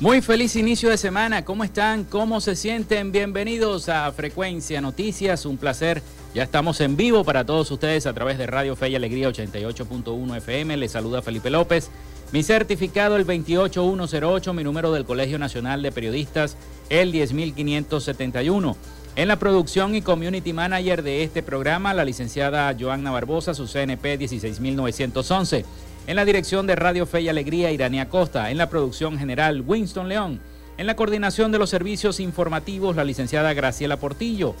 Muy feliz inicio de semana. ¿Cómo están? ¿Cómo se sienten? Bienvenidos a Frecuencia Noticias. Un placer. Ya estamos en vivo para todos ustedes a través de Radio Fe y Alegría 88.1 FM. Les saluda Felipe López. Mi certificado el 28108, mi número del Colegio Nacional de Periodistas el 10571. En la producción y community manager de este programa, la licenciada Joanna Barbosa, su CNP 16911. En la dirección de Radio Fe y Alegría, Irania Costa. En la producción general, Winston León. En la coordinación de los servicios informativos, la licenciada Graciela Portillo.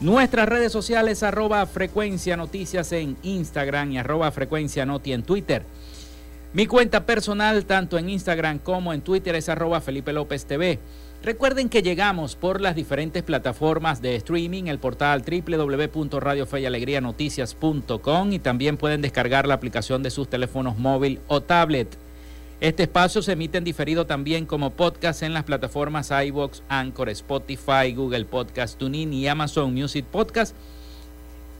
Nuestras redes sociales, arroba frecuencia noticias en Instagram y arroba frecuencia noti en Twitter. Mi cuenta personal, tanto en Instagram como en Twitter, es arroba Felipe López TV. Recuerden que llegamos por las diferentes plataformas de streaming, el portal www.radiofeyalegrianoticias.com y también pueden descargar la aplicación de sus teléfonos móvil o tablet. Este espacio se emite en diferido también como podcast en las plataformas iBox, Anchor, Spotify, Google Podcast, TuneIn y Amazon Music Podcast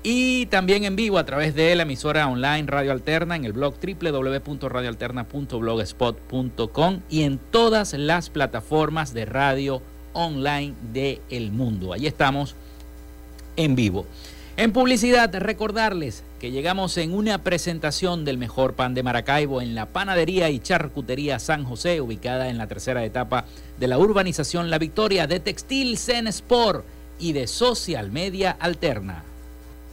y también en vivo a través de la emisora online Radio Alterna en el blog www.radioalterna.blogspot.com y en todas las plataformas de radio online del mundo. Ahí estamos en vivo. En publicidad, recordarles que llegamos en una presentación del mejor pan de Maracaibo en la panadería y charcutería San José, ubicada en la tercera etapa de la urbanización La Victoria de Textil Zen Sport y de Social Media Alterna.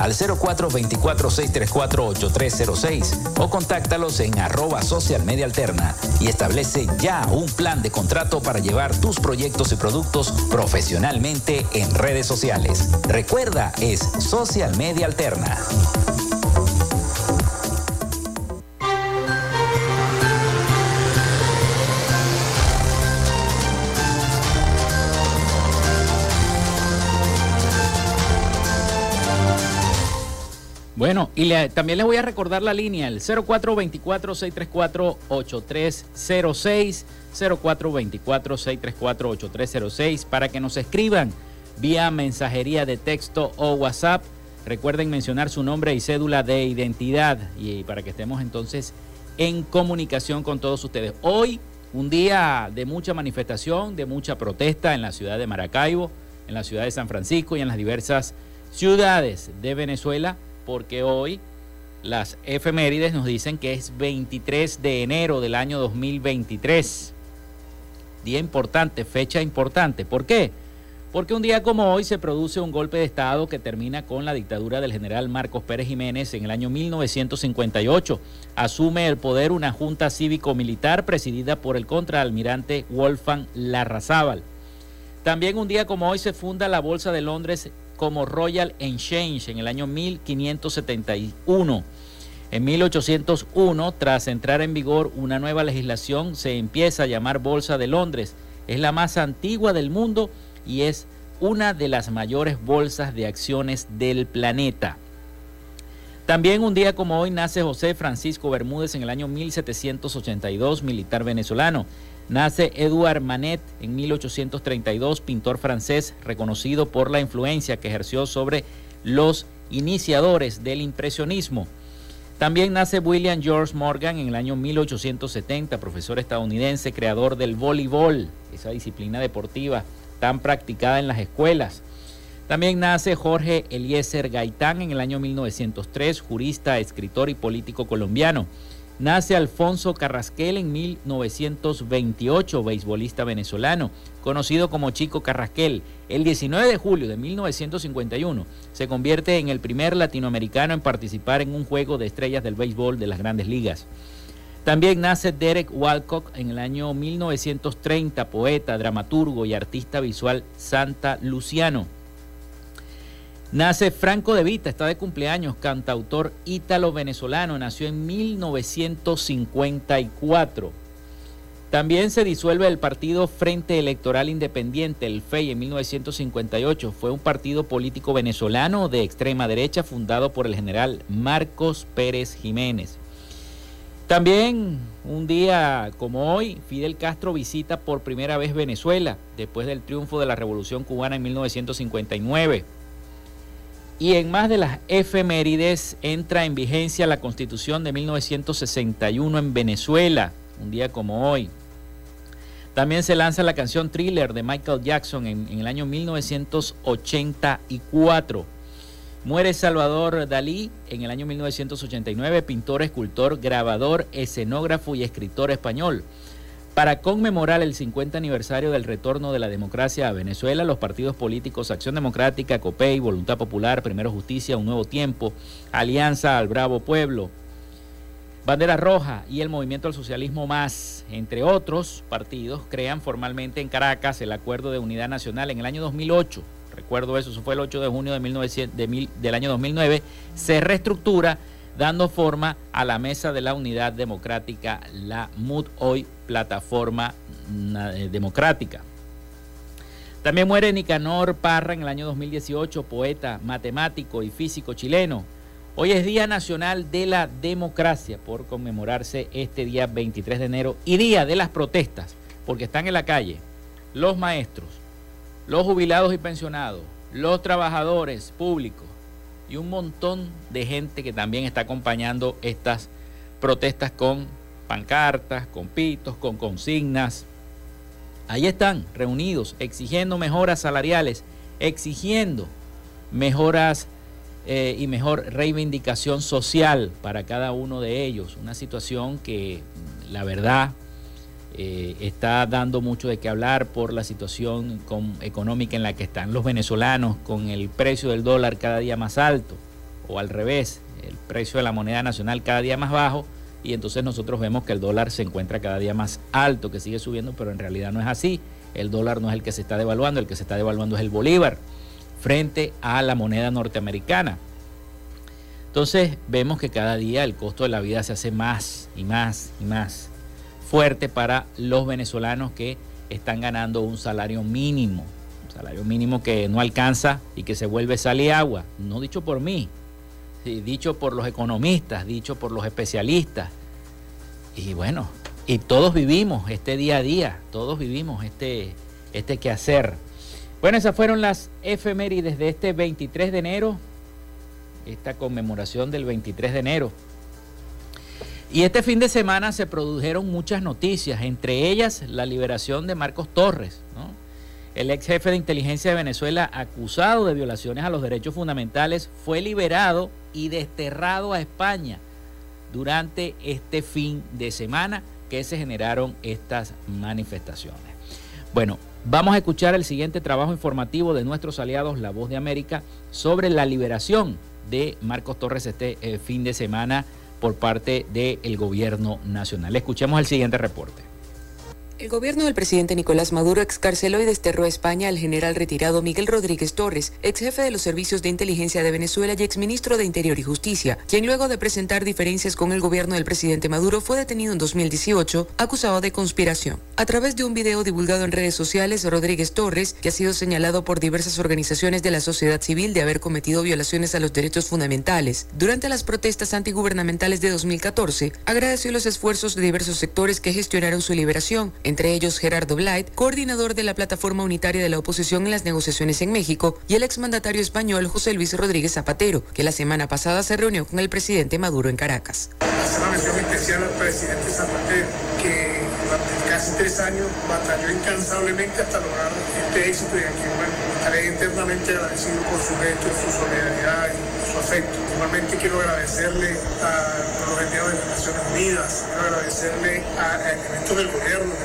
al 0424-634-8306 o contáctalos en arroba social media alterna y establece ya un plan de contrato para llevar tus proyectos y productos profesionalmente en redes sociales. Recuerda, es Social Media Alterna. Bueno, y también les voy a recordar la línea, el 0424-634-8306, 0424-634-8306, para que nos escriban vía mensajería de texto o WhatsApp. Recuerden mencionar su nombre y cédula de identidad y para que estemos entonces en comunicación con todos ustedes. Hoy, un día de mucha manifestación, de mucha protesta en la ciudad de Maracaibo, en la ciudad de San Francisco y en las diversas ciudades de Venezuela, porque hoy las efemérides nos dicen que es 23 de enero del año 2023. Día importante, fecha importante. ¿Por qué? Porque un día como hoy se produce un golpe de Estado que termina con la dictadura del general Marcos Pérez Jiménez en el año 1958. Asume el poder una junta cívico-militar presidida por el contraalmirante Wolfgang Larrazábal. También un día como hoy se funda la Bolsa de Londres como Royal Exchange en el año 1571. En 1801, tras entrar en vigor una nueva legislación, se empieza a llamar Bolsa de Londres. Es la más antigua del mundo y es una de las mayores bolsas de acciones del planeta. También un día como hoy nace José Francisco Bermúdez en el año 1782, militar venezolano. Nace Edouard Manet en 1832, pintor francés reconocido por la influencia que ejerció sobre los iniciadores del impresionismo. También nace William George Morgan en el año 1870, profesor estadounidense, creador del voleibol, esa disciplina deportiva tan practicada en las escuelas. También nace Jorge Eliezer Gaitán en el año 1903, jurista, escritor y político colombiano. Nace Alfonso Carrasquel en 1928, beisbolista venezolano, conocido como Chico Carrasquel. El 19 de julio de 1951 se convierte en el primer latinoamericano en participar en un juego de estrellas del béisbol de las grandes ligas. También nace Derek Walcott en el año 1930, poeta, dramaturgo y artista visual santa luciano. Nace Franco de Vita, está de cumpleaños, cantautor ítalo-venezolano, nació en 1954. También se disuelve el partido Frente Electoral Independiente, el FEI, en 1958. Fue un partido político venezolano de extrema derecha fundado por el general Marcos Pérez Jiménez. También un día como hoy, Fidel Castro visita por primera vez Venezuela después del triunfo de la Revolución Cubana en 1959. Y en más de las efemérides entra en vigencia la Constitución de 1961 en Venezuela, un día como hoy. También se lanza la canción Thriller de Michael Jackson en, el año 1984. Muere Salvador Dalí en el año 1989, pintor, escultor, grabador, escenógrafo y escritor español. Para conmemorar el 50 aniversario del retorno de la democracia a Venezuela, los partidos políticos Acción Democrática, COPEI, Voluntad Popular, Primero Justicia, Un Nuevo Tiempo, Alianza al Bravo Pueblo, Bandera Roja y el Movimiento al Socialismo Más, entre otros partidos, crean formalmente en Caracas el Acuerdo de Unidad Nacional en el año 2008 recuerdo eso, eso fue el 8 de junio de 1900, del año 2009, se reestructura dando forma a la Mesa de la Unidad Democrática, la MUD, hoy Plataforma eh, Democrática. También muere Nicanor Parra en el año 2018, poeta, matemático y físico chileno. Hoy es Día Nacional de la Democracia por conmemorarse este día 23 de enero y Día de las Protestas, porque están en la calle los maestros, los jubilados y pensionados, los trabajadores públicos y un montón de gente que también está acompañando estas protestas con pancartas, con pitos, con consignas. Ahí están reunidos exigiendo mejoras salariales, exigiendo mejoras eh, y mejor reivindicación social para cada uno de ellos. Una situación que la verdad eh, está dando mucho de qué hablar por la situación económica en la que están los venezolanos, con el precio del dólar cada día más alto, o al revés, el precio de la moneda nacional cada día más bajo, y entonces nosotros vemos que el dólar se encuentra cada día más alto, que sigue subiendo, pero en realidad no es así. El dólar no es el que se está devaluando, el que se está devaluando es el bolívar frente a la moneda norteamericana. Entonces vemos que cada día el costo de la vida se hace más y más y más fuerte para los venezolanos que están ganando un salario mínimo, un salario mínimo que no alcanza y que se vuelve sal y agua, no dicho por mí, dicho por los economistas, dicho por los especialistas. Y bueno, y todos vivimos este día a día, todos vivimos este, este quehacer. Bueno, esas fueron las efemérides de este 23 de enero, esta conmemoración del 23 de enero. Y este fin de semana se produjeron muchas noticias, entre ellas la liberación de Marcos Torres, el ex jefe de inteligencia de Venezuela acusado de violaciones a los derechos fundamentales, fue liberado y desterrado a España durante este fin de semana que se generaron estas manifestaciones. Bueno, vamos a escuchar el siguiente trabajo informativo de nuestros aliados La Voz de América sobre la liberación de Marcos Torres este eh, fin de semana por parte del gobierno nacional. Escuchemos el siguiente reporte. El gobierno del presidente Nicolás Maduro excarceló y desterró a España al general retirado Miguel Rodríguez Torres, ex jefe de los servicios de inteligencia de Venezuela y ex ministro de Interior y Justicia, quien luego de presentar diferencias con el gobierno del presidente Maduro fue detenido en 2018 acusado de conspiración. A través de un video divulgado en redes sociales, Rodríguez Torres, que ha sido señalado por diversas organizaciones de la sociedad civil de haber cometido violaciones a los derechos fundamentales durante las protestas antigubernamentales de 2014, agradeció los esfuerzos de diversos sectores que gestionaron su liberación entre ellos Gerardo Blight, coordinador de la plataforma unitaria de la oposición en las negociaciones en México, y el exmandatario español José Luis Rodríguez Zapatero, que la semana pasada se reunió con el presidente Maduro en Caracas. Estaré internamente agradecido por su gesto, su solidaridad y su afecto. Igualmente quiero agradecerle a los enviados de las Naciones Unidas, quiero agradecerle a elementos del gobierno que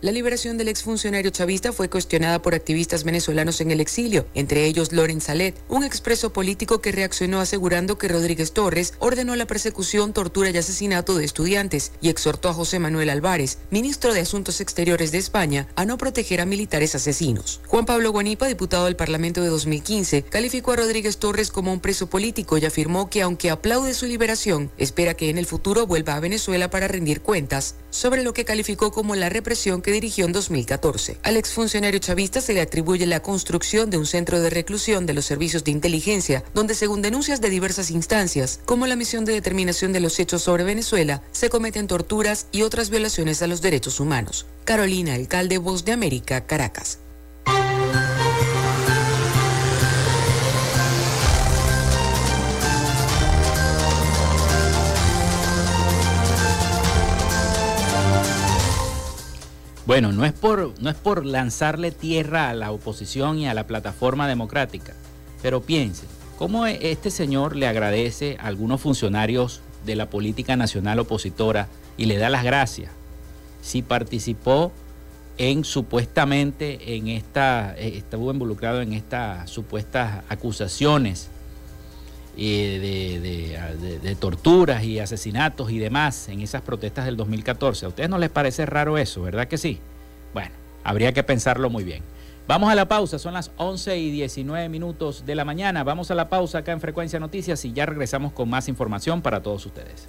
La liberación del exfuncionario chavista fue cuestionada por activistas venezolanos en el exilio, entre ellos Loren Salet, un expreso político que reaccionó asegurando que Rodríguez Torres ordenó la persecución, tortura y asesinato de estudiantes y exhortó a José Manuel Álvarez, ministro de Asuntos Exteriores de España, a no proteger a militares asesinos. Juan Pablo Guanipa, diputado del Parlamento de 2015, calificó a Rodríguez Torres como un preso político y afirmó que aunque aplaude su liberación, espera que en el futuro vuelva a Venezuela para rendir cuentas sobre lo que calificó como la represión que dirigió en 2014. Al exfuncionario chavista se le atribuye la construcción de un centro de reclusión de los servicios de inteligencia, donde según denuncias de diversas instancias, como la misión de determinación de los hechos sobre Venezuela, se cometen torturas y otras violaciones a los derechos humanos. Carolina, alcalde Voz de América, Caracas. Bueno, no es, por, no es por lanzarle tierra a la oposición y a la plataforma democrática, pero piense, ¿cómo e, este señor le agradece a algunos funcionarios de la política nacional opositora y le da las gracias si participó en supuestamente en esta, eh, estuvo involucrado en estas supuestas acusaciones de, de, torturas y asesinatos y demás en esas protestas del 2014. ¿A ustedes no les parece raro eso, verdad que sí? Bueno, habría que pensarlo muy bien. Vamos a la pausa, son las 11 y 19 minutos de la mañana. Vamos a la pausa acá en Frecuencia Noticias y ya regresamos con más información para todos ustedes.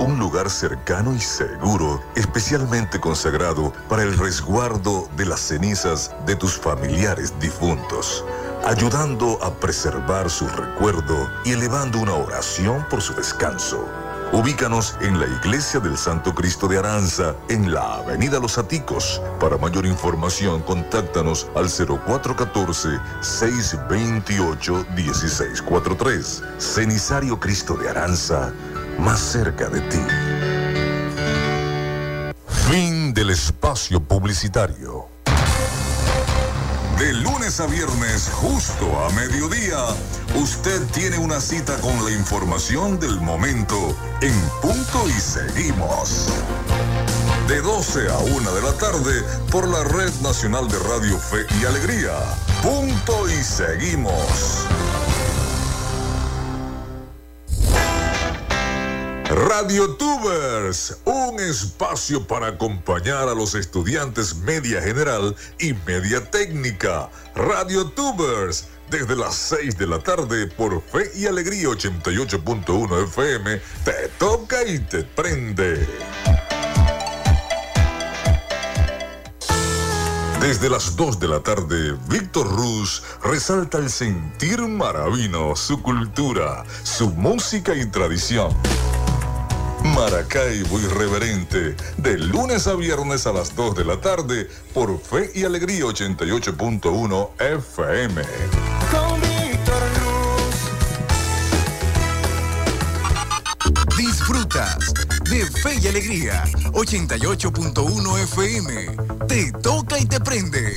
un lugar cercano y seguro, especialmente consagrado para el resguardo de las cenizas de tus familiares difuntos, ayudando a preservar su recuerdo y elevando una oración por su descanso. Ubícanos en la Iglesia del Santo Cristo de Aranza, en la Avenida Los Aticos. Para mayor información, contáctanos al 0414-628-1643. Cenisario Cristo de Aranza, más cerca de ti. Fin del espacio publicitario. De lunes a viernes, justo a mediodía, usted tiene una cita con la información del momento en punto y seguimos. de 12 a 1 de la tarde por la Red Nacional de Radio Fe y Alegría. Punto y seguimos. Radio Tubers, un espacio para acompañar a los estudiantes media general y media técnica. Radio Tubers, desde las 6 de la tarde por Fe y Alegría 88.1 FM, te toca y te prende. Desde las 2 de la tarde, Víctor Ruz resalta el sentir maravino, su cultura, su música y tradición. Maracaibo Irreverente, de lunes a viernes a las 2 de la tarde por Fe y Alegría 88.1 FM. Con Víctor Disfrutas de Fe y Alegría 88.1 FM. Te toca y te prende.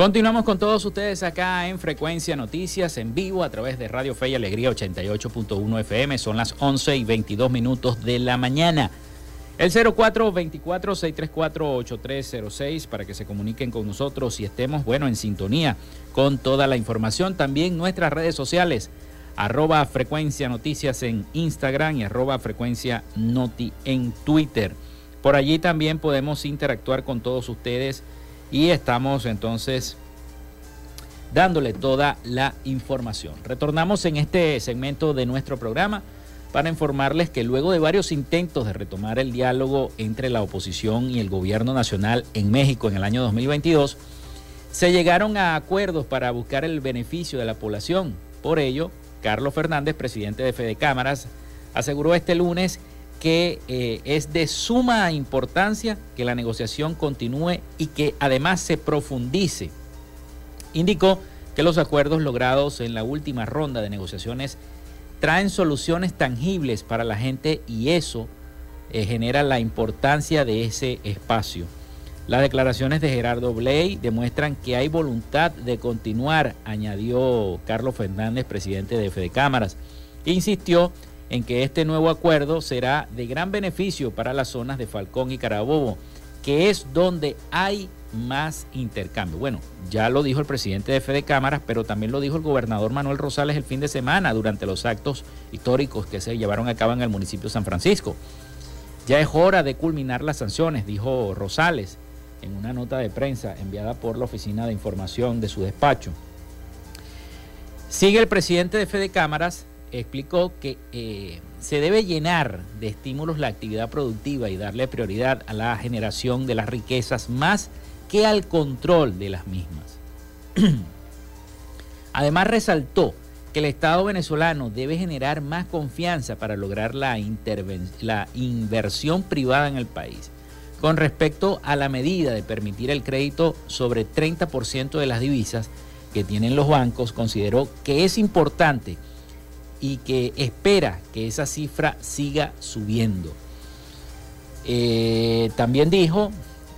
Continuamos con todos ustedes acá en Frecuencia Noticias en vivo a través de Radio Fe y Alegría 88.1 FM. Son las 11 y 22 minutos de la mañana. El 0424-634-8306 para que se comuniquen con nosotros y estemos, bueno, en sintonía con toda la información. También nuestras redes sociales, arroba Frecuencia Noticias en Instagram y arroba Frecuencia Noti en Twitter. Por allí también podemos interactuar con todos ustedes y estamos entonces dándole toda la información. Retornamos en este segmento de nuestro programa para informarles que luego de varios intentos de retomar el diálogo entre la oposición y el gobierno nacional en México en el año 2022, se llegaron a acuerdos para buscar el beneficio de la población. Por ello, Carlos Fernández, presidente de Fede Cámaras, aseguró este lunes que eh, es de suma importancia que la negociación continúe y que además se profundice. Indicó que los acuerdos logrados en la última ronda de negociaciones traen soluciones tangibles para la gente y eso eh, genera la importancia de ese espacio. Las declaraciones de Gerardo Bley demuestran que hay voluntad de continuar, añadió Carlos Fernández, presidente de Fede Cámaras. Insistió en que este nuevo acuerdo será de gran beneficio para las zonas de Falcón y Carabobo, que es donde hay más intercambio. Bueno, ya lo dijo el presidente de Fede Cámaras, pero también lo dijo el gobernador Manuel Rosales el fin de semana durante los actos históricos que se llevaron a cabo en el municipio de San Francisco. Ya es hora de culminar las sanciones, dijo Rosales en una nota de prensa enviada por la Oficina de Información de su despacho. Sigue el presidente de Fede Cámaras explicó que eh, se debe llenar de estímulos la actividad productiva y darle prioridad a la generación de las riquezas más que al control de las mismas. Además resaltó que el Estado venezolano debe generar más confianza para lograr la, la inversión privada en el país. Con respecto a la medida de permitir el crédito sobre 30% de las divisas que tienen los bancos, consideró que es importante y que espera que esa cifra siga subiendo. Eh, también dijo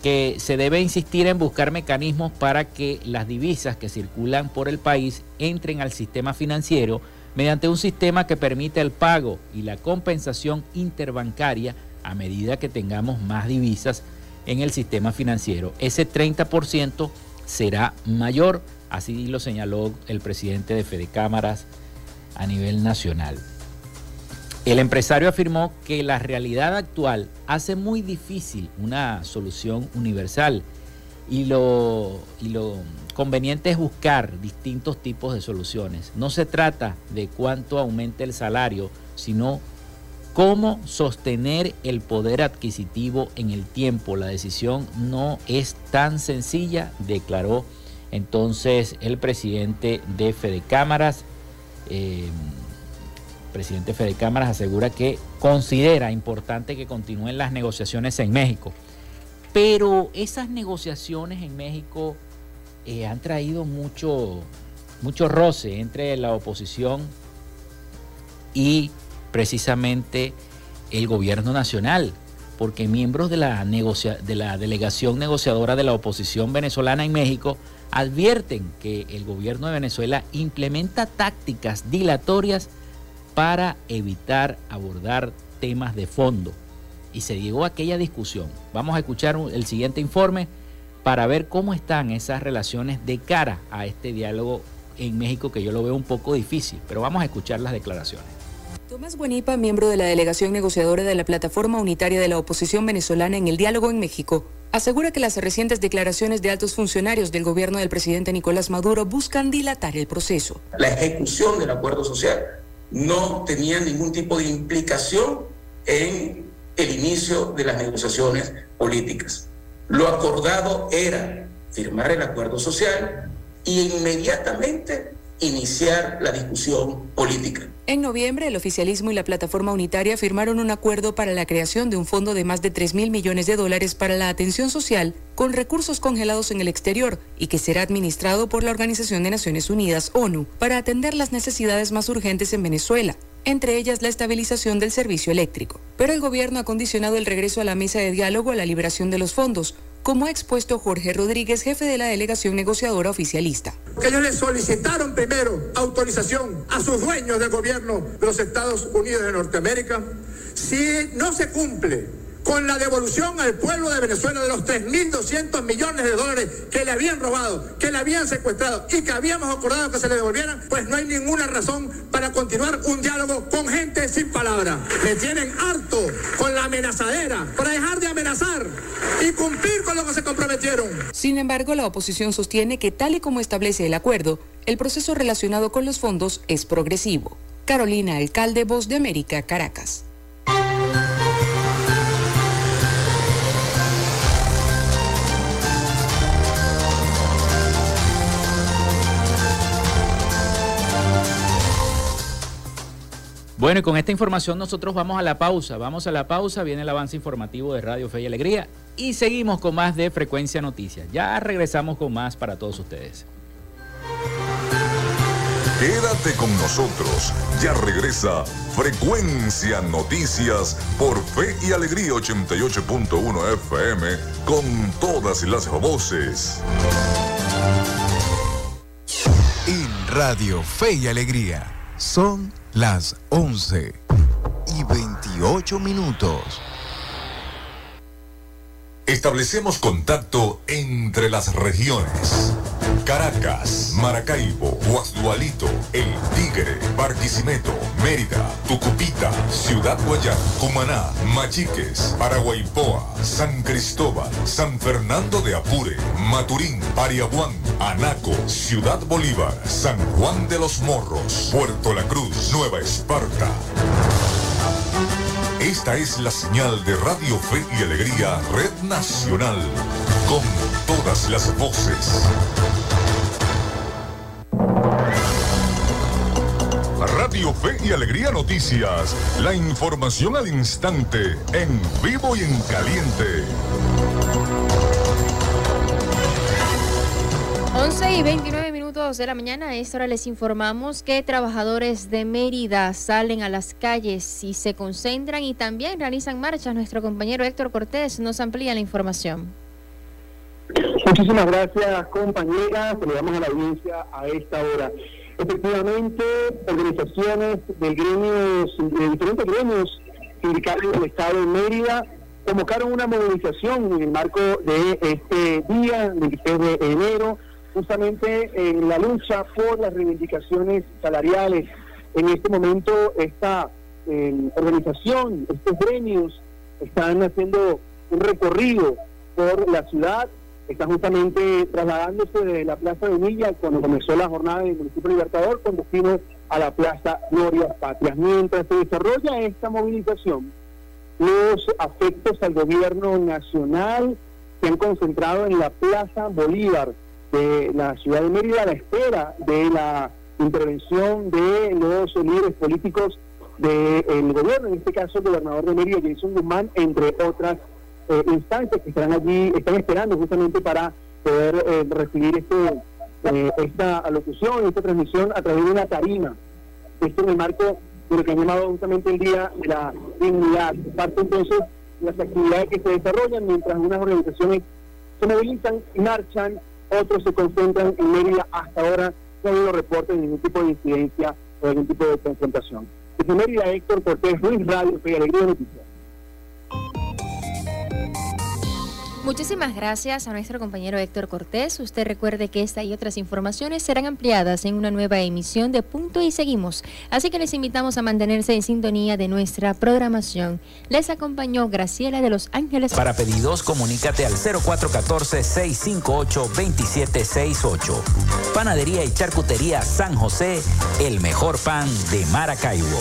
que se debe insistir en buscar mecanismos para que las divisas que circulan por el país entren al sistema financiero mediante un sistema que permita el pago y la compensación interbancaria a medida que tengamos más divisas en el sistema financiero. Ese 30% será mayor, así lo señaló el presidente de Fede Cámaras, a nivel nacional. El empresario afirmó que la realidad actual hace muy difícil una solución universal y lo, y lo conveniente es buscar distintos tipos de soluciones. No se trata de cuánto aumente el salario, sino cómo sostener el poder adquisitivo en el tiempo. La decisión no es tan sencilla, declaró entonces el presidente de Fede Cámaras, eh, presidente Fede Cámaras asegura que considera importante que continúen las negociaciones en México. Pero esas negociaciones en México eh, han traído mucho, mucho roce entre la oposición y precisamente el gobierno nacional, porque miembros de la, de la delegación negociadora de la oposición venezolana en México advierten que el gobierno de Venezuela implementa tácticas dilatorias para evitar abordar temas de fondo. Y se llegó a aquella discusión. Vamos a escuchar el siguiente informe para ver cómo están esas relaciones de cara a este diálogo en México, que yo lo veo un poco difícil, pero vamos a escuchar las declaraciones. Tomás Guanipa, miembro de la delegación negociadora de la Plataforma Unitaria de la Oposición Venezolana en el Diálogo en México, asegura que las recientes declaraciones de altos funcionarios del gobierno del presidente Nicolás Maduro buscan dilatar el proceso. La ejecución del acuerdo social no tenía ningún tipo de implicación en el inicio de las negociaciones políticas. Lo acordado era firmar el acuerdo social e inmediatamente iniciar la discusión política. En noviembre, el oficialismo y la plataforma unitaria firmaron un acuerdo para la creación de un fondo de más de 3 mil millones de dólares para la atención social con recursos congelados en el exterior y que será administrado por la Organización de Naciones Unidas, ONU, para atender las necesidades más urgentes en Venezuela entre ellas la estabilización del servicio eléctrico. Pero el gobierno ha condicionado el regreso a la mesa de diálogo a la liberación de los fondos, como ha expuesto Jorge Rodríguez, jefe de la delegación negociadora oficialista. Ellos le solicitaron primero autorización a sus dueños del gobierno de los Estados Unidos de Norteamérica. Si no se cumple con la devolución al pueblo de Venezuela de los 3.200 millones de dólares que le habían robado, que le habían secuestrado y que habíamos acordado que se le devolvieran, pues no hay ninguna razón para continuar un diálogo con gente sin palabra. Me tienen harto con la amenazadera para dejar de amenazar y cumplir con lo que se comprometieron. Sin embargo, la oposición sostiene que tal y como establece el acuerdo, el proceso relacionado con los fondos es progresivo. Carolina Alcalde, Voz de América, Caracas. Bueno, y con esta información nosotros vamos a la pausa. Vamos a la pausa, viene el avance informativo de Radio Fe y Alegría y seguimos con más de Frecuencia Noticias. Ya regresamos con más para todos ustedes. Quédate con nosotros. Ya regresa Frecuencia Noticias por Fe y Alegría 88.1 FM con todas las voces. En Radio Fe y Alegría son las 11 y 28 minutos. Establecemos contacto entre las regiones. Caracas, Maracaibo, Guasdualito, El Tigre, Barquisimeto, Mérida, Tucupita, Ciudad Guayán, Cumaná, Machiques, Paraguaypoa, San Cristóbal, San Fernando de Apure, Maturín, Pariaguán, Anaco, Ciudad Bolívar, San Juan de los Morros, Puerto La Cruz, Nueva Esparta. Esta es la señal de Radio Fe y Alegría Red Nacional, todas las voces. Radio Fe y Alegría Noticias, la información al instante, en vivo y en caliente. 11 y 29 minutos de la mañana, a esta hora les informamos que trabajadores de Mérida salen a las calles y se concentran y también realizan marchas. Nuestro compañero Héctor Cortés nos amplía la información. Muchísimas gracias, compañeras. Saludamos a la audiencia a esta hora. Efectivamente, organizaciones del gremio, de diferentes gremios sindicales del Estado de Mérida convocaron una movilización en el marco de este día, 26 de enero, justamente en la lucha por las reivindicaciones salariales. En este momento esta eh, organización, estos gremios están haciendo un recorrido por la ciudad, están justamente trasladándose de la Plaza de Unilla cuando comenzó la jornada del municipio Libertador con destino a la Plaza Gloria Patrias. Mientras se desarrolla esta movilización, los afectos al gobierno nacional se han concentrado en la Plaza Bolívar, de la ciudad de Mérida a la espera de la intervención de los líderes políticos del gobierno, en este caso el gobernador de Mérida, Jason Guzmán, entre otras eh, instancias que estarán allí, están esperando justamente para poder eh, recibir eh, esta alocución, esta transmisión a través de una tarima. Esto en el marco de lo que han llamado justamente el Día de la Dignidad. Parte entonces de las actividades que se desarrollan mientras unas organizaciones se movilizan y marchan, otros se concentran en Mérida. Hasta ahora no ha habido reportes de ningún tipo de incidencia o algún tipo de confrontación. Desde Mérida, Héctor Cortés, Luis Radio, Fe Alegría Noticias. Muchísimas gracias a nuestro compañero Héctor Cortés. Usted recuerde que esta y otras informaciones serán ampliadas en una nueva emisión de Punto y Seguimos. Así que les invitamos a mantenerse en sintonía de nuestra programación. Les acompañó Graciela de Los Ángeles. Para pedidos, comunícate al 0414-658-2768. Panadería y Charcutería San José, el mejor pan de Maracaibo.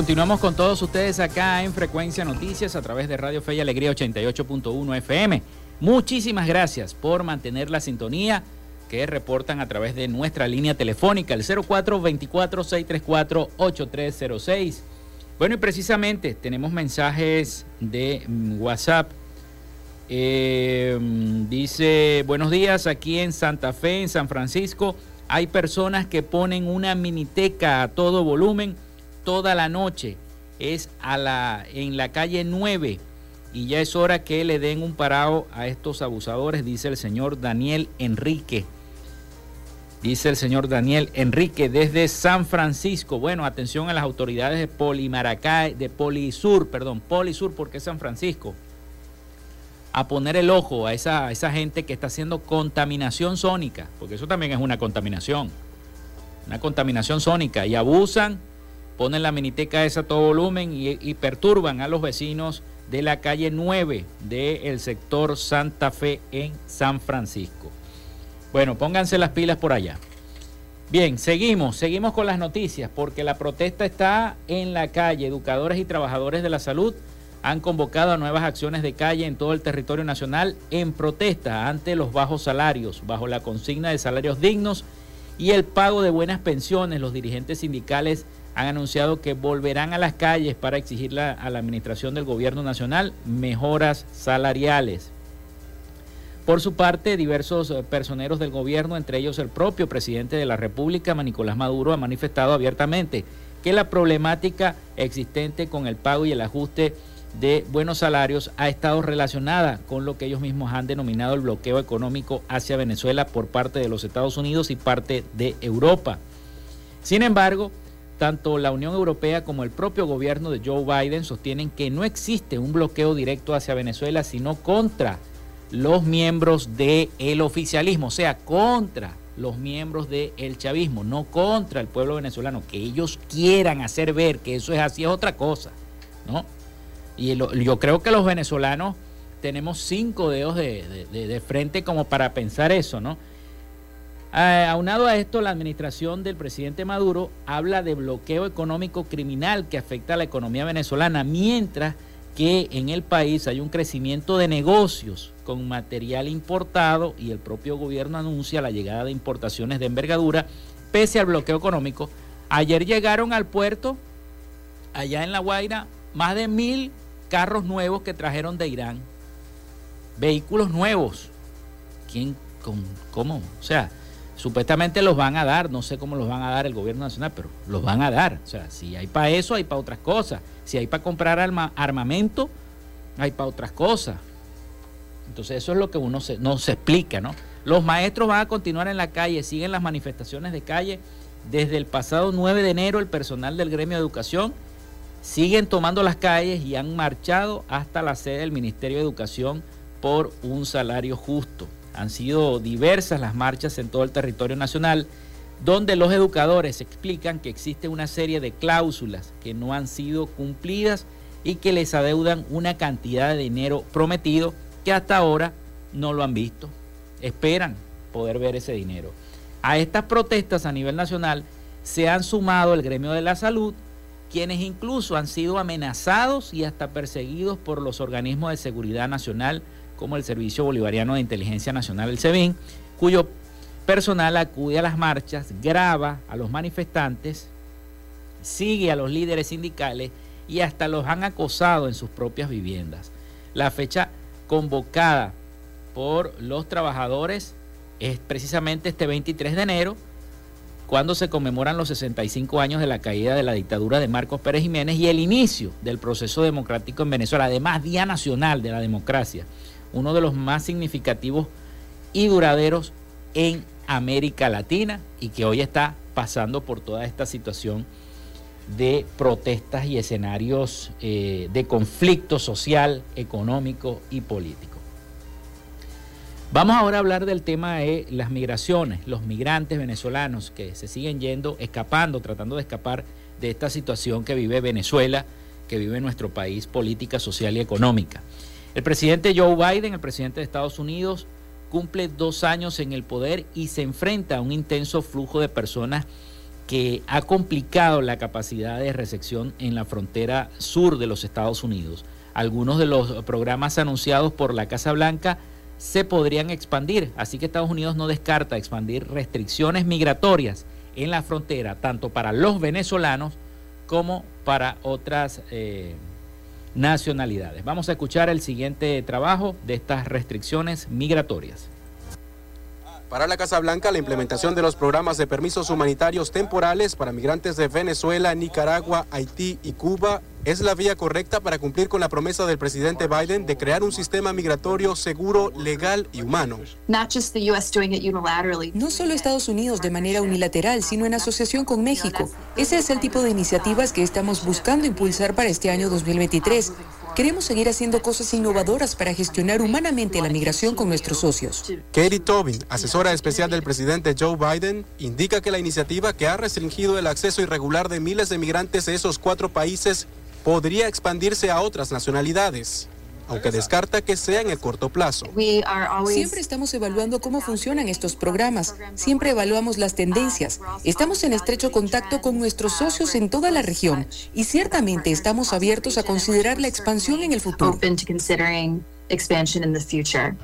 Continuamos con todos ustedes acá en Frecuencia Noticias a través de Radio Fe y Alegría 88.1 FM. Muchísimas gracias por mantener la sintonía que reportan a través de nuestra línea telefónica, el 0424-634-8306. Bueno, y precisamente tenemos mensajes de mm, WhatsApp. Eh, dice, buenos días, aquí en Santa Fe, en San Francisco, hay personas que ponen una miniteca a todo volumen toda la noche. Es a la, en la calle 9 y ya es hora que le den un parado a estos abusadores, dice el señor Daniel Enrique. Dice el señor Daniel Enrique desde San Francisco. Bueno, atención a las autoridades de Polimaracay, de Polisur, perdón, Polisur, porque es San Francisco. A poner el ojo a esa, a esa gente que está haciendo contaminación sónica, porque eso también es una contaminación. Una contaminación sónica. Y abusan ponen la miniteca esa a todo volumen y, perturban a los vecinos de la calle 9 del sector Santa Fe en San Francisco. Bueno, pónganse las pilas por allá. Bien, seguimos, seguimos con las noticias porque la protesta está en la calle. Educadores y trabajadores de la salud han convocado a nuevas acciones de calle en todo el territorio nacional en protesta ante los bajos salarios, bajo la consigna de salarios dignos y el pago de buenas pensiones. Los dirigentes sindicales han anunciado que volverán a las calles para exigir a la administración del gobierno nacional mejoras salariales. Por su parte, diversos eh, personeros del gobierno, entre ellos el propio presidente de la República, Nicolás Maduro, ha manifestado abiertamente que la problemática existente con el pago y el ajuste de buenos salarios ha estado relacionada con lo que ellos mismos han denominado el bloqueo económico hacia Venezuela por parte de los Estados Unidos y parte de Europa. Sin embargo, tanto la Unión Europea como el propio gobierno de Joe Biden sostienen que no existe un bloqueo directo hacia Venezuela, sino contra los miembros del oficialismo, o sea, contra los miembros del chavismo, no contra el pueblo venezolano, que ellos quieran hacer ver que eso es así es otra cosa, ¿no? Y yo creo que los venezolanos tenemos cinco dedos de, de frente como para pensar eso, ¿no? Eh, aunado a esto, la administración del presidente Maduro habla de bloqueo económico criminal que afecta a la economía venezolana, mientras que en el país hay un crecimiento de negocios con material importado y el propio gobierno anuncia la llegada de importaciones de envergadura pese al bloqueo económico. Ayer llegaron al puerto, allá en La Guaira, más de mil carros nuevos que trajeron de Irán. Vehículos nuevos. ¿Quién? ¿Cómo? O sea, supuestamente los van a dar, no sé cómo los van a dar el gobierno nacional, pero los van a dar. O sea, si hay para eso, hay para otras cosas. Si hay para comprar armamento, hay para otras cosas. Entonces eso es lo que uno se, no se explica, ¿no? Los maestros van a continuar en la calle, siguen las manifestaciones de calle. Desde el pasado 9 de enero el personal del gremio de educación siguen tomando las calles y han marchado hasta la sede del Ministerio de Educación por un salario justo. Han sido diversas las marchas en todo el territorio nacional donde los educadores explican que existe una serie de cláusulas que no han sido cumplidas y que les adeudan una cantidad de dinero prometido que hasta ahora no lo han visto. Esperan poder ver ese dinero. A estas protestas a nivel nacional se han sumado el gremio de la salud, quienes incluso han sido amenazados y hasta perseguidos por los organismos de seguridad nacional como el Servicio Bolivariano de Inteligencia Nacional, el SEBIN, cuyo personal acude a las marchas, graba a los manifestantes, sigue a los líderes sindicales y hasta los han acosado en sus propias viviendas. La fecha convocada por los trabajadores es precisamente este 23 de enero, cuando se conmemoran los 65 años de la caída de la dictadura de Marcos Pérez Jiménez y el inicio del proceso democrático en Venezuela, además Día Nacional de la Democracia, uno de los más significativos y duraderos en América Latina y que hoy está pasando por toda esta situación de protestas y escenarios eh, de conflicto social, económico y político. Vamos ahora a hablar del tema de las migraciones, los migrantes venezolanos que se siguen yendo, escapando, tratando de escapar de esta situación que vive Venezuela, que vive nuestro país, política, social y económica. El presidente Joe Biden, el presidente de Estados Unidos, cumple dos años en el poder y se enfrenta a un intenso flujo de personas que ha complicado la capacidad de recepción en la frontera sur de los Estados Unidos. Algunos de los programas anunciados por la Casa Blanca se podrían expandir, así que Estados Unidos no descarta expandir restricciones migratorias en la frontera, tanto para los venezolanos como para otras eh, nacionalidades. Vamos a escuchar el siguiente trabajo de estas restricciones migratorias. Para la Casa Blanca, la implementación de los programas de permisos humanitarios temporales para migrantes de Venezuela, Nicaragua, Haití y Cuba es la vía correcta para cumplir con la promesa del presidente Biden de crear un sistema migratorio seguro, legal y humano. No solo Estados Unidos de manera unilateral, sino en asociación con México. Ese es el tipo de iniciativas que estamos buscando impulsar para este año 2023. Queremos seguir haciendo cosas innovadoras para gestionar humanamente la migración con nuestros socios. Katie Tobin, asesora especial del presidente Joe Biden, indica que la iniciativa que ha restringido el acceso irregular de miles de migrantes a esos cuatro países podría expandirse a otras nacionalidades aunque descarta que sea en el corto plazo. Siempre estamos evaluando cómo funcionan estos programas, siempre evaluamos las tendencias, estamos en estrecho contacto con nuestros socios en toda la región y ciertamente estamos abiertos a considerar la expansión en el futuro.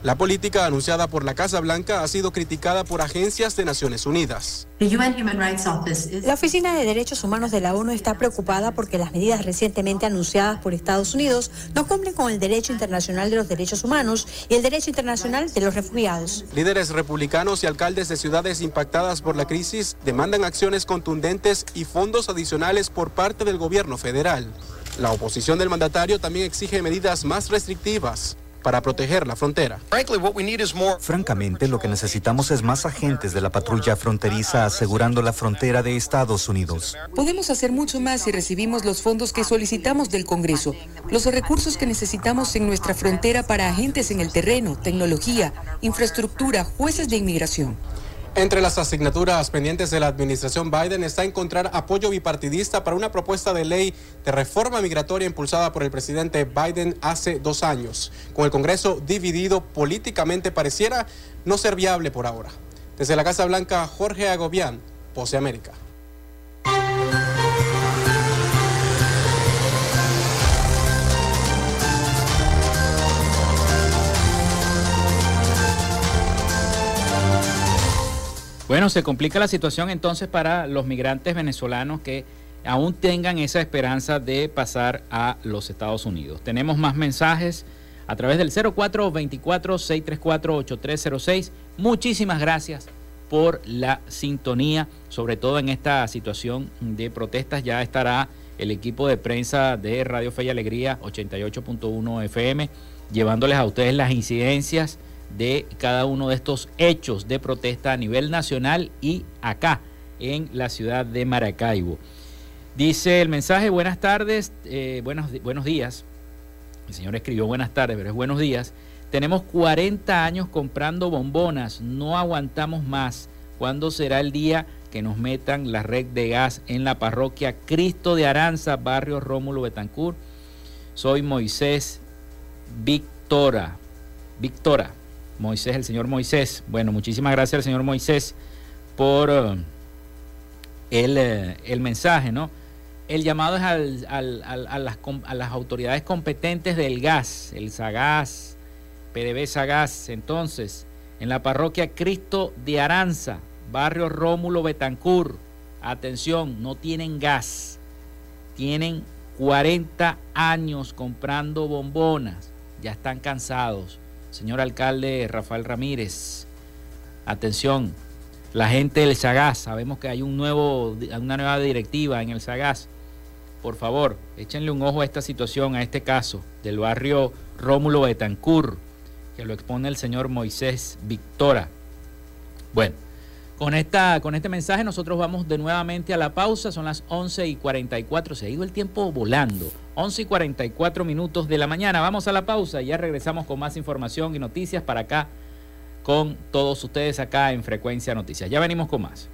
La política anunciada por la Casa Blanca ha sido criticada por agencias de Naciones Unidas. La Oficina de Derechos Humanos de la ONU está preocupada porque las medidas recientemente anunciadas por Estados Unidos no cumplen con el derecho internacional de los derechos humanos y el derecho internacional de los refugiados. Líderes republicanos y alcaldes de ciudades impactadas por la crisis demandan acciones contundentes y fondos adicionales por parte del gobierno federal. La oposición del mandatario también exige medidas más restrictivas para proteger la frontera. Francamente, lo que necesitamos es más agentes de la patrulla fronteriza asegurando la frontera de Estados Unidos. Podemos hacer mucho más si recibimos los fondos que solicitamos del Congreso, los recursos que necesitamos en nuestra frontera para agentes en el terreno, tecnología, infraestructura, jueces de inmigración. Entre las asignaturas pendientes de la administración Biden está encontrar apoyo bipartidista para una propuesta de ley de reforma migratoria impulsada por el presidente Biden hace dos años. Con el Congreso dividido políticamente pareciera no ser viable por ahora. Desde la Casa Blanca, Jorge Agobián, Pose América. Bueno, se complica la situación entonces para los migrantes venezolanos que aún tengan esa esperanza de pasar a los Estados Unidos. Tenemos más mensajes a través del 0424-634-8306. Muchísimas gracias por la sintonía, sobre todo en esta situación de protestas. Ya estará el equipo de prensa de Radio Fe y Alegría 88.1 FM llevándoles a ustedes las incidencias de cada uno de estos hechos de protesta a nivel nacional y acá en la ciudad de Maracaibo. Dice el mensaje, buenas tardes, eh, buenos, buenos días. El señor escribió buenas tardes, pero es buenos días. Tenemos 40 años comprando bombonas, no aguantamos más. ¿Cuándo será el día que nos metan la red de gas en la parroquia Cristo de Aranza, barrio Rómulo Betancourt? Soy Moisés Victora. Victora. Moisés, el señor Moisés. Bueno, muchísimas gracias al señor Moisés por eh, eh, el, mensaje, ¿no? El llamado es a, las, a las autoridades competentes del gas, el SAGAS, PDVSA Gas. Entonces, en la parroquia Cristo de Aranza, barrio Rómulo Betancur, atención, no tienen gas, tienen 40 años comprando bombonas, ya están cansados. Señor alcalde Rafael Ramírez, atención, la gente del Sagaz, sabemos que hay un nuevo, una nueva directiva en el Sagaz. Por favor, échenle un ojo a esta situación, a este caso del barrio Rómulo Betancur que lo expone el señor Moisés Victora. Bueno, con, esta, con este mensaje nosotros vamos de nuevamente a la pausa, son las 11 y 44, se ha ido el tiempo volando, 11 y 44 minutos de la mañana, vamos a la pausa y ya regresamos con más información y noticias para acá, con todos ustedes acá en Frecuencia Noticias. Ya venimos con más.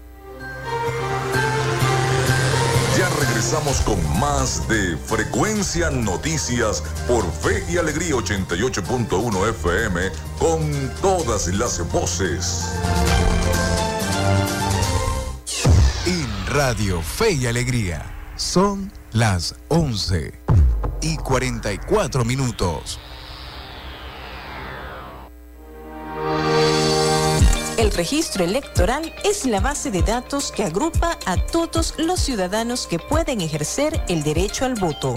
Ya regresamos con más de Frecuencia Noticias por Fe y Alegría 88.1 FM con todas las voces. En Radio Fe y Alegría son las 11 y 44 minutos. El registro electoral es la base de datos que agrupa a todos los ciudadanos que pueden ejercer el derecho al voto.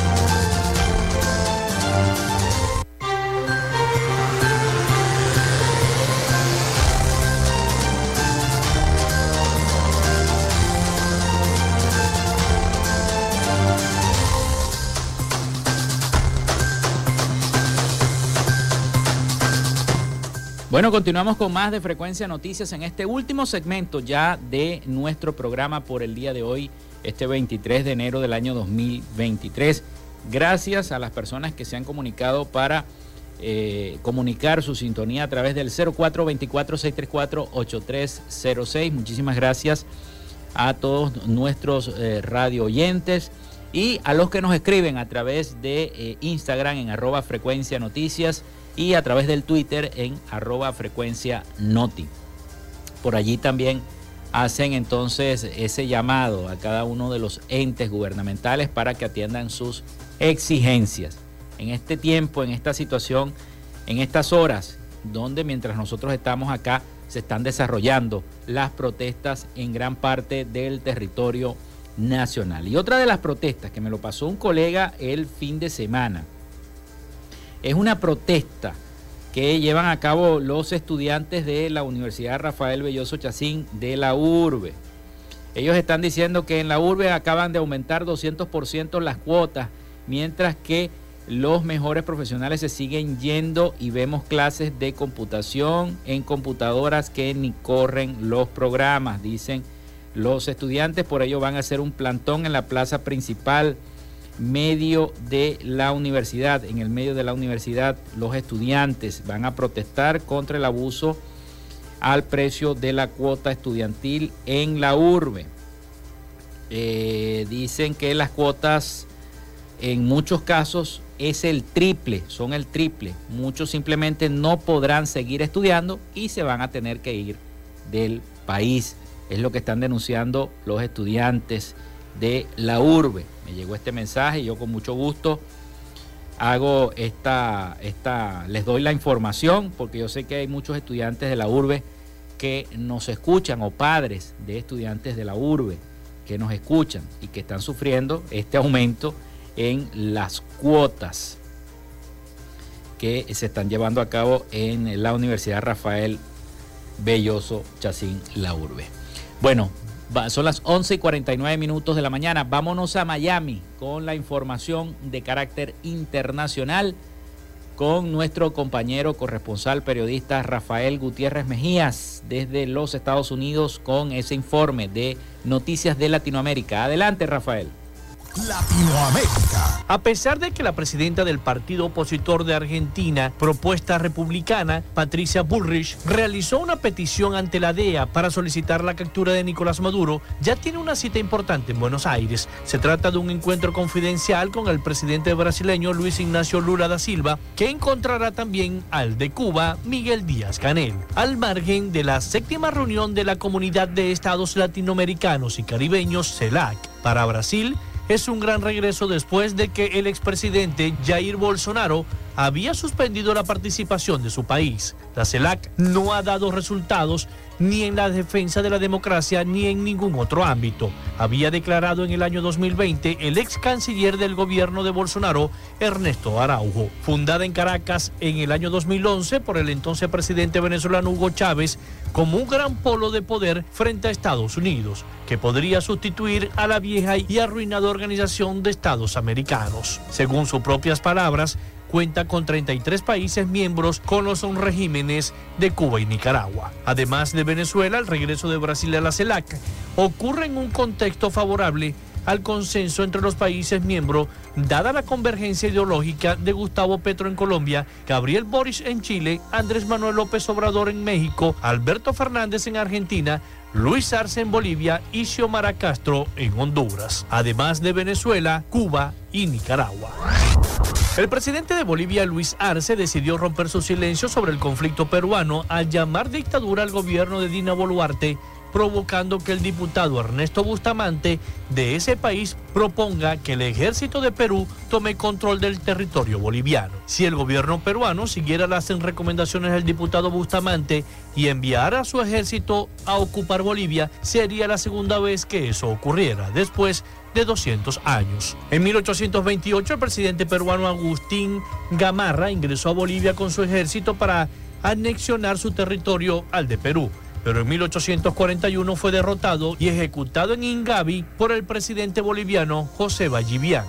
Bueno, continuamos con más de Frecuencia Noticias en este último segmento ya de nuestro programa por el día de hoy, este 23 de enero del año 2023. Gracias a las personas que se han comunicado para eh, comunicar su sintonía a través del 0424-634-8306. Muchísimas gracias a todos nuestros eh, radio oyentes y a los que nos escriben a través de eh, Instagram en arroba frecuencia noticias y a través del Twitter en arroba frecuencia noti. Por allí también hacen entonces ese llamado a cada uno de los entes gubernamentales para que atiendan sus exigencias. En este tiempo, en esta situación, en estas horas, donde mientras nosotros estamos acá, se están desarrollando las protestas en gran parte del territorio nacional. Y otra de las protestas que me lo pasó un colega el fin de semana, es una protesta que llevan a cabo los estudiantes de la Universidad Rafael Belloso Chacín de la URBE. Ellos están diciendo que en la URBE acaban de aumentar 200% las cuotas, mientras que los mejores profesionales se siguen yendo y vemos clases de computación en computadoras que ni corren los programas, dicen los estudiantes. Por ello van a hacer un plantón en la plaza principal medio de la universidad. En el medio de la universidad los estudiantes van a protestar contra el abuso al precio de la cuota estudiantil en la urbe. Eh, dicen que las cuotas en muchos casos es el triple, son el triple. Muchos simplemente no podrán seguir estudiando y se van a tener que ir del país. Es lo que están denunciando los estudiantes de la urbe. Me llegó este mensaje y yo con mucho gusto hago esta, esta, les doy la información porque yo sé que hay muchos estudiantes de la urbe que nos escuchan o padres de estudiantes de la urbe que nos escuchan y que están sufriendo este aumento en las cuotas que se están llevando a cabo en la Universidad Rafael Belloso Chacín La Urbe. Bueno, son las 11 y 49 minutos de la mañana. Vámonos a Miami con la información de carácter internacional con nuestro compañero corresponsal periodista Rafael Gutiérrez Mejías desde los Estados Unidos con ese informe de Noticias de Latinoamérica. Adelante, Rafael. Latinoamérica. A pesar de que la presidenta del partido opositor de Argentina, Propuesta Republicana, Patricia Bullrich, realizó una petición ante la DEA para solicitar la captura de Nicolás Maduro, ya tiene una cita importante en Buenos Aires. Se trata de un encuentro confidencial con el presidente brasileño Luis Ignacio Lula da Silva, que encontrará también al de Cuba, Miguel Díaz Canel. Al margen de la séptima reunión de la Comunidad de Estados Latinoamericanos y Caribeños, CELAC. Para Brasil, es un gran regreso después de que el expresidente Jair Bolsonaro había suspendido la participación de su país. La CELAC no ha dado resultados ni en la defensa de la democracia ni en ningún otro ámbito. Había declarado en el año 2020 el ex canciller del gobierno de Bolsonaro, Ernesto Araujo. Fundada en Caracas en el año 2011 por el entonces presidente venezolano Hugo Chávez como un gran polo de poder frente a Estados Unidos, que podría sustituir a la vieja y arruinada Organización de Estados Americanos. Según sus propias palabras, cuenta con 33 países miembros con los regímenes de Cuba y Nicaragua. Además de Venezuela, el regreso de Brasil a la CELAC ocurre en un contexto favorable al consenso entre los países miembros, dada la convergencia ideológica de Gustavo Petro en Colombia, Gabriel Boris en Chile, Andrés Manuel López Obrador en México, Alberto Fernández en Argentina, Luis Arce en Bolivia y Xiomara Castro en Honduras, además de Venezuela, Cuba y Nicaragua. El presidente de Bolivia, Luis Arce, decidió romper su silencio sobre el conflicto peruano al llamar dictadura al gobierno de Dina Boluarte provocando que el diputado Ernesto Bustamante de ese país proponga que el ejército de Perú tome control del territorio boliviano. Si el gobierno peruano siguiera las recomendaciones del diputado Bustamante y enviara a su ejército a ocupar Bolivia, sería la segunda vez que eso ocurriera, después de 200 años. En 1828 el presidente peruano Agustín Gamarra ingresó a Bolivia con su ejército para anexionar su territorio al de Perú pero en 1841 fue derrotado y ejecutado en Ingavi por el presidente boliviano José Vallivian.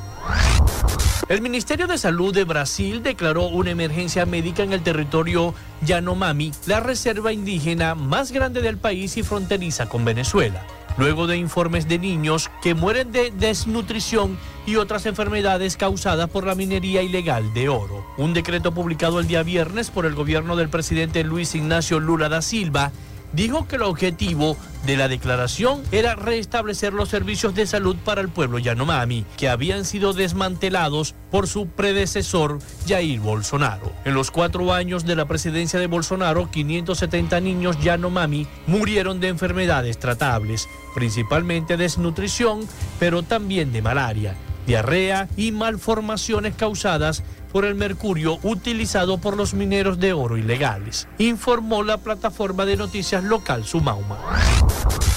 El Ministerio de Salud de Brasil declaró una emergencia médica en el territorio Yanomami, la reserva indígena más grande del país y fronteriza con Venezuela luego de informes de niños que mueren de desnutrición y otras enfermedades causadas por la minería ilegal de oro. Un decreto publicado el día viernes por el gobierno del presidente Luis Ignacio Lula da Silva dijo que el objetivo de la declaración era restablecer los servicios de salud para el pueblo Yanomami, que habían sido desmantelados por su predecesor Jair Bolsonaro. En los cuatro años de la presidencia de Bolsonaro, 570 niños Yanomami murieron de enfermedades tratables, principalmente desnutrición, pero también de malaria diarrea y malformaciones causadas por el mercurio utilizado por los mineros de oro ilegales, informó la plataforma de noticias local Sumauma.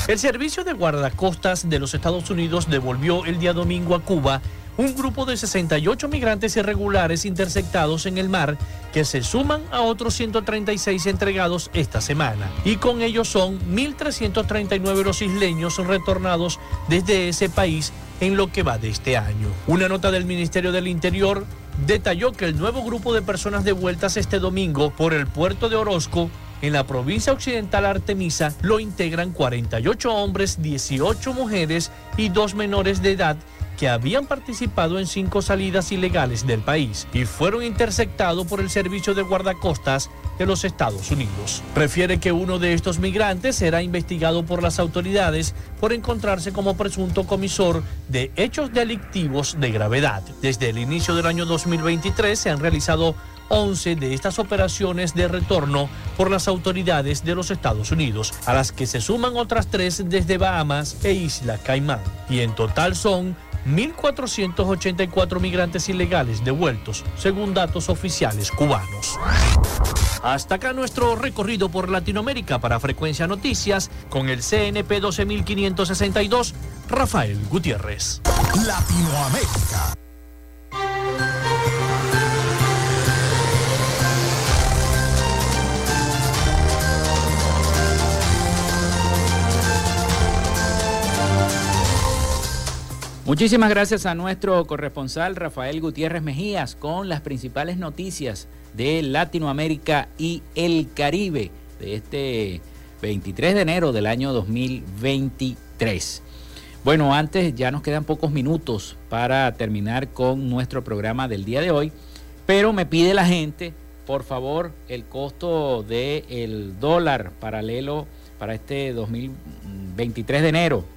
El Servicio de Guardacostas de los Estados Unidos devolvió el día domingo a Cuba un grupo de 68 migrantes irregulares interceptados en el mar que se suman a otros 136 entregados esta semana. Y con ellos son 1.339 los isleños retornados desde ese país en lo que va de este año. Una nota del Ministerio del Interior detalló que el nuevo grupo de personas devueltas este domingo por el puerto de Orozco en la provincia occidental Artemisa lo integran 48 hombres, 18 mujeres y dos menores de edad que habían participado en cinco salidas ilegales del país y fueron interceptados por el Servicio de Guardacostas de los Estados Unidos. Refiere que uno de estos migrantes será investigado por las autoridades por encontrarse como presunto comisor de hechos delictivos de gravedad. Desde el inicio del año 2023 se han realizado 11 de estas operaciones de retorno por las autoridades de los Estados Unidos, a las que se suman otras tres desde Bahamas e Isla Caimán. Y en total son 1.484 migrantes ilegales devueltos, según datos oficiales cubanos. Hasta acá nuestro recorrido por Latinoamérica para Frecuencia Noticias con el CNP 12562, Rafael Gutiérrez. Latinoamérica. Muchísimas gracias a nuestro corresponsal Rafael Gutiérrez Mejías con las principales noticias de Latinoamérica y el Caribe de este 23 de enero del año 2023. Bueno, antes ya nos quedan pocos minutos para terminar con nuestro programa del día de hoy, pero me pide la gente, por favor, el costo del dólar paralelo para este 2023 de enero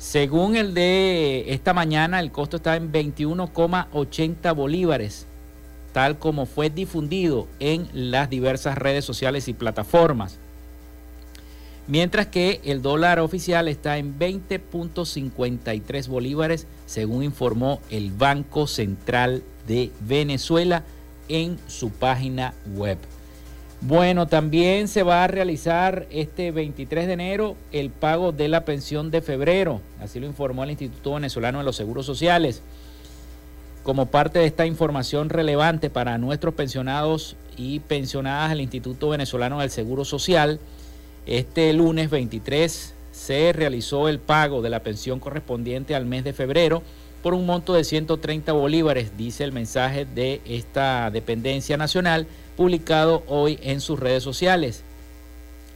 según el de esta mañana, el costo está en 21,80 bolívares, tal como fue difundido en las diversas redes sociales y plataformas. Mientras que el dólar oficial está en 20.53 bolívares, según informó el Banco Central de Venezuela en su página web. Bueno, también se va a realizar este 23 de enero el pago de la pensión de febrero, así lo informó el Instituto Venezolano de los Seguros Sociales. Como parte de esta información relevante para nuestros pensionados y pensionadas del Instituto Venezolano del Seguro Social, este lunes 23 se realizó el pago de la pensión correspondiente al mes de febrero por un monto de 130 bolívares, dice el mensaje de esta dependencia nacional publicado hoy en sus redes sociales.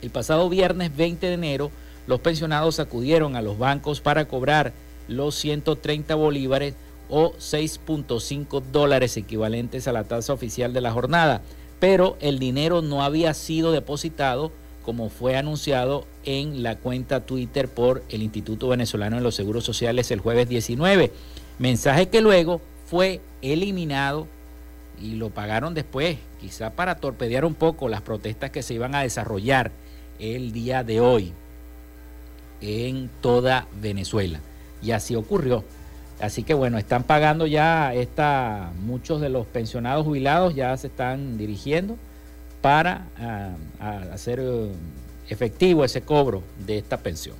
El pasado viernes 20 de enero, los pensionados acudieron a los bancos para cobrar los 130 bolívares o 6.5 dólares equivalentes a la tasa oficial de la jornada, pero el dinero no había sido depositado como fue anunciado en la cuenta Twitter por el Instituto Venezolano de los Seguros Sociales el jueves 19, mensaje que luego fue eliminado y lo pagaron después, quizá para torpedear un poco las protestas que se iban a desarrollar el día de hoy en toda Venezuela. Y así ocurrió. Así que bueno, están pagando ya esta, muchos de los pensionados jubilados ya se están dirigiendo para ah, hacer eh, efectivo ese cobro de esta pensión.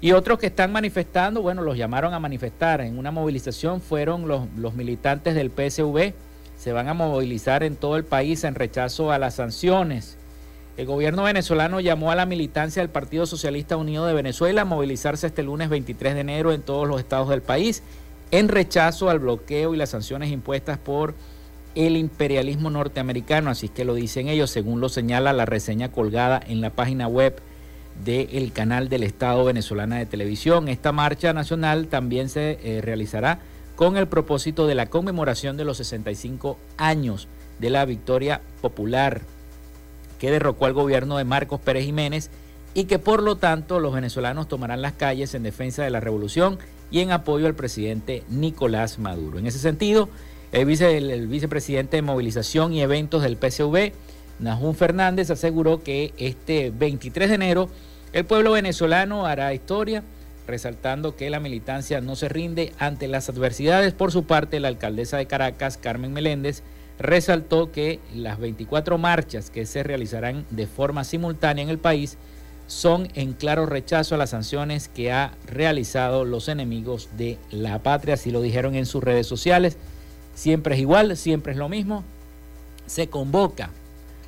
Y otros que están manifestando, bueno, los llamaron a manifestar en una movilización fueron los, los militantes del PSV, se van a movilizar en todo el país en rechazo a las sanciones. El gobierno venezolano llamó a la militancia del Partido Socialista Unido de Venezuela a movilizarse este lunes 23 de enero en todos los estados del país en rechazo al bloqueo y las sanciones impuestas por el imperialismo norteamericano, así que lo dicen ellos, según lo señala la reseña colgada en la página web del canal del Estado venezolana de televisión. Esta marcha nacional también se eh, realizará con el propósito de la conmemoración de los 65 años de la victoria popular que derrocó al gobierno de Marcos Pérez Jiménez y que por lo tanto los venezolanos tomarán las calles en defensa de la revolución y en apoyo al presidente Nicolás Maduro. En ese sentido, el, vicepresidente de Movilización y Eventos del PCV, Najún Fernández, aseguró que este 23 de enero el pueblo venezolano hará historia, resaltando que la militancia no se rinde ante las adversidades. Por su parte, la alcaldesa de Caracas, Carmen Meléndez, resaltó que las 24 marchas que se realizarán de forma simultánea en el país son en claro rechazo a las sanciones que ha realizado los enemigos de la patria, así lo dijeron en sus redes sociales. Siempre es igual, siempre es lo mismo. Se convoca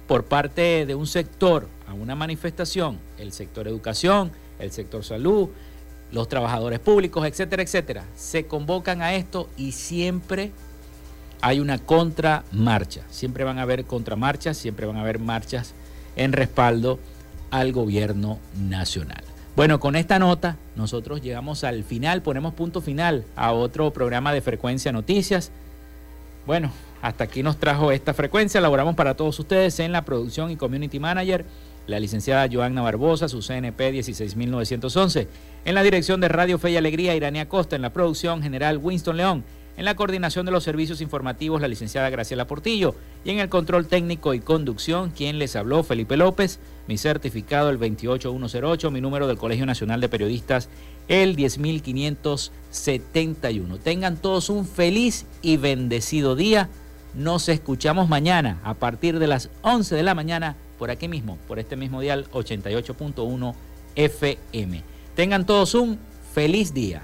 por parte de un sector a una manifestación, el sector educación, el sector salud, los trabajadores públicos, etcétera, etcétera, se convocan a esto y siempre hay una contramarcha. Siempre van a haber contramarchas, siempre van a haber marchas en respaldo al gobierno nacional. Bueno, con esta nota nosotros llegamos al final, ponemos punto final a otro programa de Frecuencia Noticias. Bueno, hasta aquí nos trajo esta frecuencia. Laboramos para todos ustedes en la producción y community manager, la licenciada Joanna Barbosa, su CNP 16911. En la dirección de Radio Fe y Alegría, Irania Costa. En la producción general, Winston León. En la coordinación de los servicios informativos, la licenciada Graciela Portillo. Y en el control técnico y conducción, quien les habló, Felipe López. Mi certificado, el 28108. Mi número del Colegio Nacional de Periodistas, el 10571. Tengan todos un feliz y bendecido día. Nos escuchamos mañana a partir de las 11 de la mañana por aquí mismo, por este mismo dial 88.1 FM. Tengan todos un feliz día.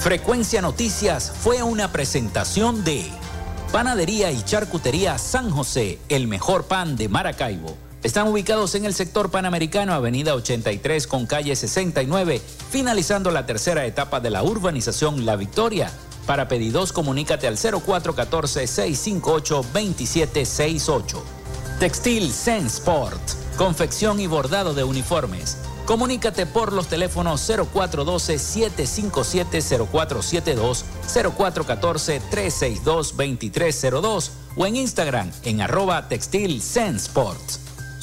Frecuencia Noticias fue una presentación de Panadería y Charcutería San José, el mejor pan de Maracaibo. Están ubicados en el sector panamericano, avenida 83 con calle 69, finalizando la tercera etapa de la urbanización La Victoria. Para pedidos, comunícate al 0414-658-2768. Textil Sensport, confección y bordado de uniformes Comunícate por los teléfonos 0412-757-0472, 0414-362-2302 o en Instagram en arroba textil